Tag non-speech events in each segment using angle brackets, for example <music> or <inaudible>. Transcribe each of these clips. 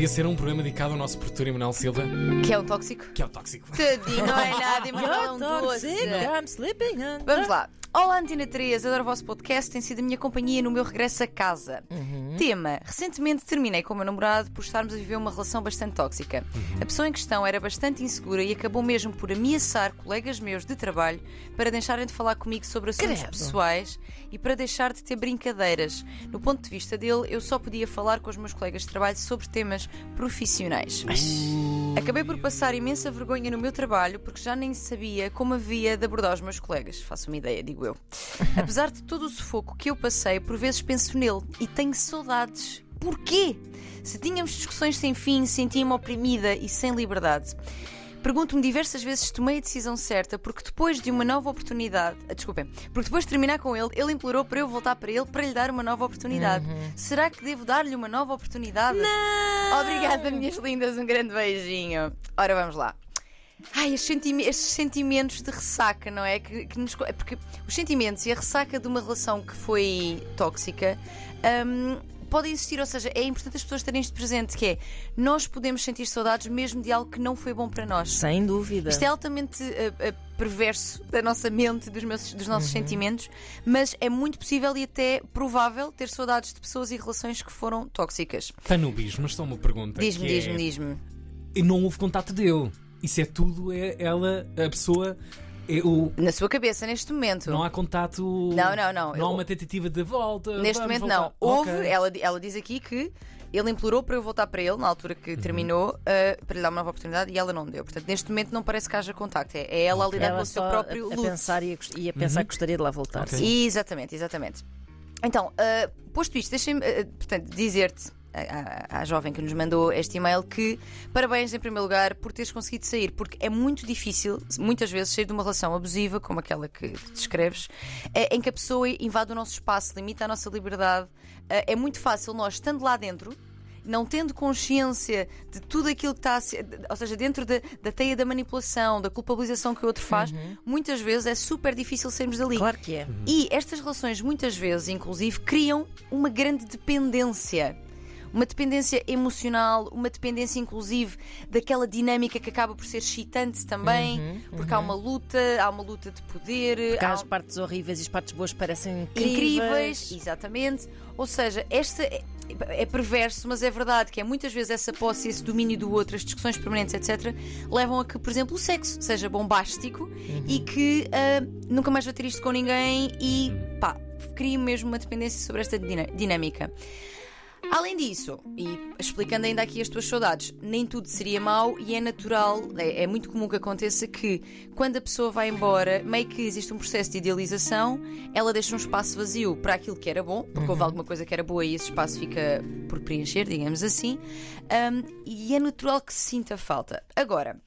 podia ser um programa dedicado ao nosso produtor Emanuel Silva, Que é um tóxico? que é o tóxico. Tadinho, não é <laughs> nada, Emanuel é um Vamos lá. Olá, Antena 3, adoro o vosso podcast, tem sido a minha companhia no meu regresso a casa. Tema: recentemente terminei com o meu namorado por estarmos a viver uma relação bastante tóxica. A pessoa em questão era bastante insegura e acabou mesmo por ameaçar colegas meus de trabalho para deixarem de falar comigo sobre assuntos Credo. pessoais e para deixar de ter brincadeiras. No ponto de vista dele, eu só podia falar com os meus colegas de trabalho sobre temas profissionais. Acabei por passar imensa vergonha no meu trabalho porque já nem sabia como havia de abordar os meus colegas. Faço uma ideia, digo eu. <laughs> Apesar de todo o sufoco que eu passei, por vezes penso nele e tenho saudades. Porquê? Se tínhamos discussões sem fim, sentia-me oprimida e sem liberdade. Pergunto-me diversas vezes se tomei a decisão certa, porque depois de uma nova oportunidade. ah, Desculpem, porque depois de terminar com ele, ele implorou para eu voltar para ele para lhe dar uma nova oportunidade. Será que devo dar-lhe uma nova oportunidade? Não! Obrigada, minhas lindas, um grande beijinho. Ora, vamos lá. Ai, estes, sentime- estes sentimentos de ressaca, não é? Que, que nos é porque os sentimentos e a ressaca de uma relação que foi tóxica hum, podem existir, ou seja, é importante as pessoas terem isto presente, que é nós podemos sentir saudades mesmo de algo que não foi bom para nós. Sem dúvida. Isto é altamente eh, eh, perverso <laughs> da nossa mente, dos, meus- dos nossos sentimentos, mas é muito possível e até provável ter saudades de pessoas e relações que foram tóxicas. Tanubis, mas só uma pergunta. Diz-me, que é- diz-me, diz-me. E não houve contato dele. Isso é tudo, é ela, a pessoa. É o, Na sua cabeça, neste momento. não há contato. Não, não, não. Não há Eu- uma tentativa de volta. Neste momento não. voltar. Houve, Ok. ela, ela diz aqui que ele implorou para eu voltar para ele na altura que terminou uh, para lhe dar uma nova oportunidade e ela não deu. Portanto, neste momento não parece que haja contacto. É, é ela a lidar com Ela o seu próprio a, a luto. pensar e a, e a pensar que gostaria de lá voltar. Ok. Sim. Exatamente, exatamente. Então, uh, posto isto, deixem-me uh, portanto, dizer-te. À, jovem que nos mandou este e-mail que parabéns em primeiro lugar por teres conseguido sair, porque é muito difícil, muitas vezes, sair de uma relação abusiva, como aquela que descreves, eh, em que a pessoa invade o nosso espaço, limita a nossa liberdade. Eh, É muito fácil nós, estando lá dentro, não tendo consciência de tudo aquilo que está a ser, ou seja, dentro da, da teia da manipulação, da culpabilização que o outro faz, muitas vezes é super difícil sairmos dali. Claro que é. E estas relações, muitas vezes, inclusive, criam uma grande dependência. Uma dependência emocional, uma dependência, inclusive, daquela dinâmica que acaba por ser excitante também, porque há uma luta, há uma luta de poder, Porque há as partes horríveis e as partes boas parecem incríveis, incríveis. exatamente. Ou seja, esta é, é perverso, mas é verdade que é muitas vezes essa posse, esse domínio do outro, as discussões permanentes, etc., levam a que, por exemplo, o sexo seja bombástico e que ah, nunca mais vai ter isto com ninguém e pá, cria mesmo uma dependência sobre esta dinâmica. Além disso, e explicando ainda aqui as tuas saudades, nem tudo seria mau e é natural, é, é muito comum que aconteça que quando a pessoa vai embora, meio que existe um processo de idealização, ela deixa um espaço vazio para aquilo que era bom, porque houve alguma coisa que era boa e esse espaço fica por preencher, digamos assim, hum, e é natural que se sinta falta. Agora,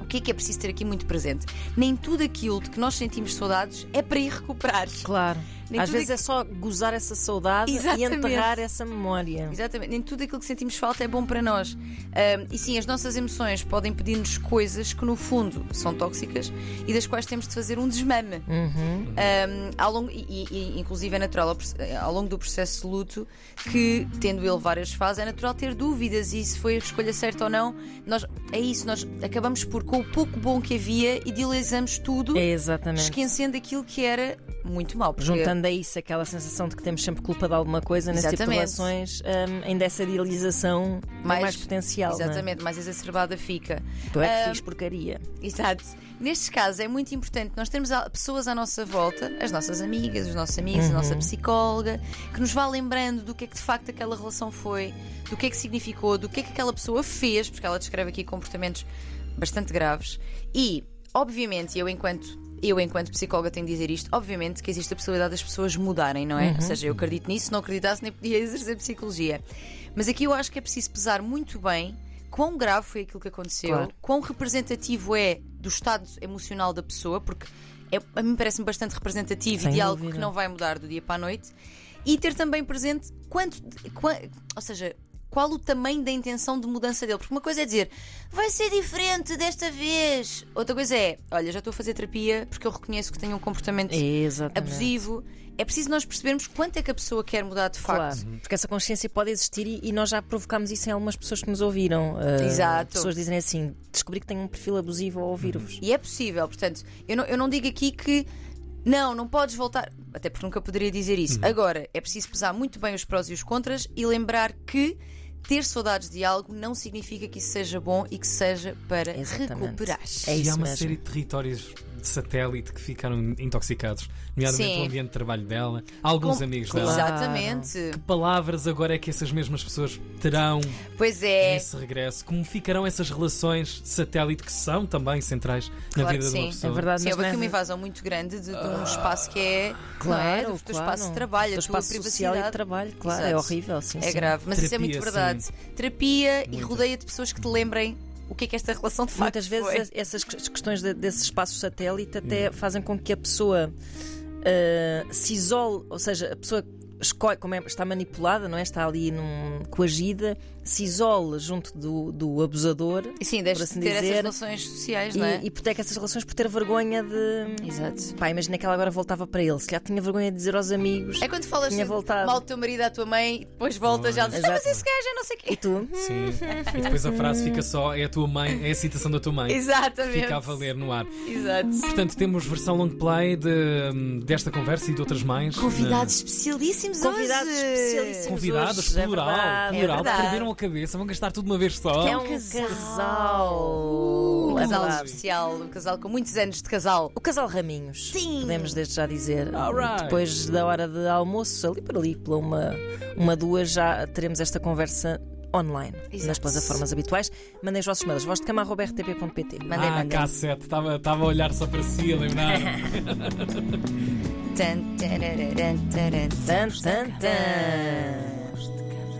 o que é que é preciso ter aqui muito presente? Nem tudo aquilo de que nós sentimos saudades é para ir recuperar. Claro. Nem Às vezes é só gozar essa saudade Exatamente. e enterrar essa memória. Exatamente, nem tudo aquilo que sentimos falta é bom para nós. Ahm, e sim, as nossas emoções podem pedir-nos coisas que, no fundo, são tóxicas e das quais temos de fazer um desmame. Uhum. Ahm, ao longo, e, e- inclusive, é natural, ao longo do processo de luto, que, tendo ele várias fases, é natural ter dúvidas e se foi a escolha certa ou não. Nós, é isso, nós acabamos por, com o pouco bom que havia, idealizamos tudo, É exatamente. esquecendo aquilo que era muito mau. porque- Juntando a isso aquela sensação de que temos sempre culpa de alguma coisa nas Exatamente. situações, hum, ainda essa idealização mais, Mais- mais potencial. é? Exatamente, mais exacerbada fica. Tu é que Ah, fiz porcaria. Exato. Nestes casos é muito importante nós termos pessoas à nossa volta, as nossas amigas, os nossos amigos, a nossa psicóloga, que nos vá lembrando do que é que de facto aquela relação foi, do que é que significou, do que é que aquela pessoa fez, porque ela descreve aqui comportamentos bastante graves. E, obviamente, eu enquanto. Eu, enquanto psicóloga, tenho de dizer isto. Obviamente que existe a possibilidade das pessoas mudarem, não é? Ou seja, eu acredito nisso, se não acreditasse, nem podia <laughs> exercer psicologia. Mas aqui eu acho que é preciso pesar muito bem quão grave foi aquilo que aconteceu, Claro. quão representativo é do estado emocional da pessoa, porque é, a mim parece-me bastante representativo Sem e de algo dúvida. que não vai mudar do dia para a noite, e ter também presente quanto. qua- ou seja, qual o tamanho da intenção de mudança dele. Porque uma coisa é dizer vai ser diferente desta vez. Outra coisa é, olha, já estou a fazer terapia porque eu reconheço que tenho um comportamento Exatamente. abusivo. É preciso nós percebermos quanto é que a pessoa quer mudar de Claro, facto. porque essa consciência pode existir e, e nós já provocámos isso em algumas pessoas que nos ouviram. Uh, Exato. Pessoas dizem assim: descobri que tenho um perfil abusivo ao ouvir-vos. E é possível, portanto, eu não, eu não digo aqui que não, não podes voltar, até porque nunca poderia dizer isso. Agora, é preciso pesar muito bem os prós e os contras e lembrar que ter saudades de algo não significa que isso seja bom e que seja para Exatamente. recuperar. É e isso há uma mesmo. série de territórios de satélite que ficaram intoxicados, nomeadamente Sim. o ambiente de trabalho dela, alguns Com- amigos Claro. dela. Exatamente. Que palavras agora é que essas mesmas pessoas terão Pois é. nesse regresso? Como ficarão essas relações satélite que são também centrais na Claro vida de uma sim. pessoa? É verdade, Sim, houve aqui não uma é- invasão muito grande de, de um espaço que é Claro, é? do teu claro. espaço de trabalho, do a tua espaço social e privacidade. de trabalho, claro, é Exato. horrível. Sim, É sim. grave, mas isso é muito Terapia, verdade. sim. Terapia e rodeia de pessoas que te lembrem o que é que esta relação de facto Muitas vezes foi. es- essas que- questões de- desse espaço satélite até fazem com que a pessoa ah, se isole, ou seja, a pessoa escolhe, como é, está manipulada, não é? Está ali num, coagida, se isole junto do, do abusador E sim, deixa de assim ter essas dizer, relações sociais, não é? e, e essas relações por ter vergonha de. Exato. Pá, imagina que ela agora voltava para ele, se calhar tinha vergonha de dizer aos amigos. É quando falas Tinha sempre voltado. mal do teu marido à tua mãe e depois voltas já dizes, "Ah, mas esse gajo é não sei o E quê. tu? <laughs> Sim. E depois a frase fica só, é a tua mãe, é a citação da tua mãe. Exatamente. Fica a valer no ar. Exato. Portanto, temos versão long play de, desta conversa e de outras mais. Convidados especialíssimos Convidados hoje. especialíssimos. Convidados, hoje, é plural, verdade. plural, É verdade. perderam a cabeça, vão gastar tudo uma vez só. É um casal. casal. Um É casal verdade. especial, um casal com muitos anos de casal. O casal Raminhos. Sim. Podemos desde já dizer. Alright. Depois da hora de almoço, ali para ali, pela uma, uma duas, já teremos esta conversa online Exato. nas plataformas habituais. Mandem os vossos mails, voz de cama rtp.pt. Mandem, ah, mandem. K7, estava estava a olhar só para si, a lembrar. <laughs> Tan, tan, tan.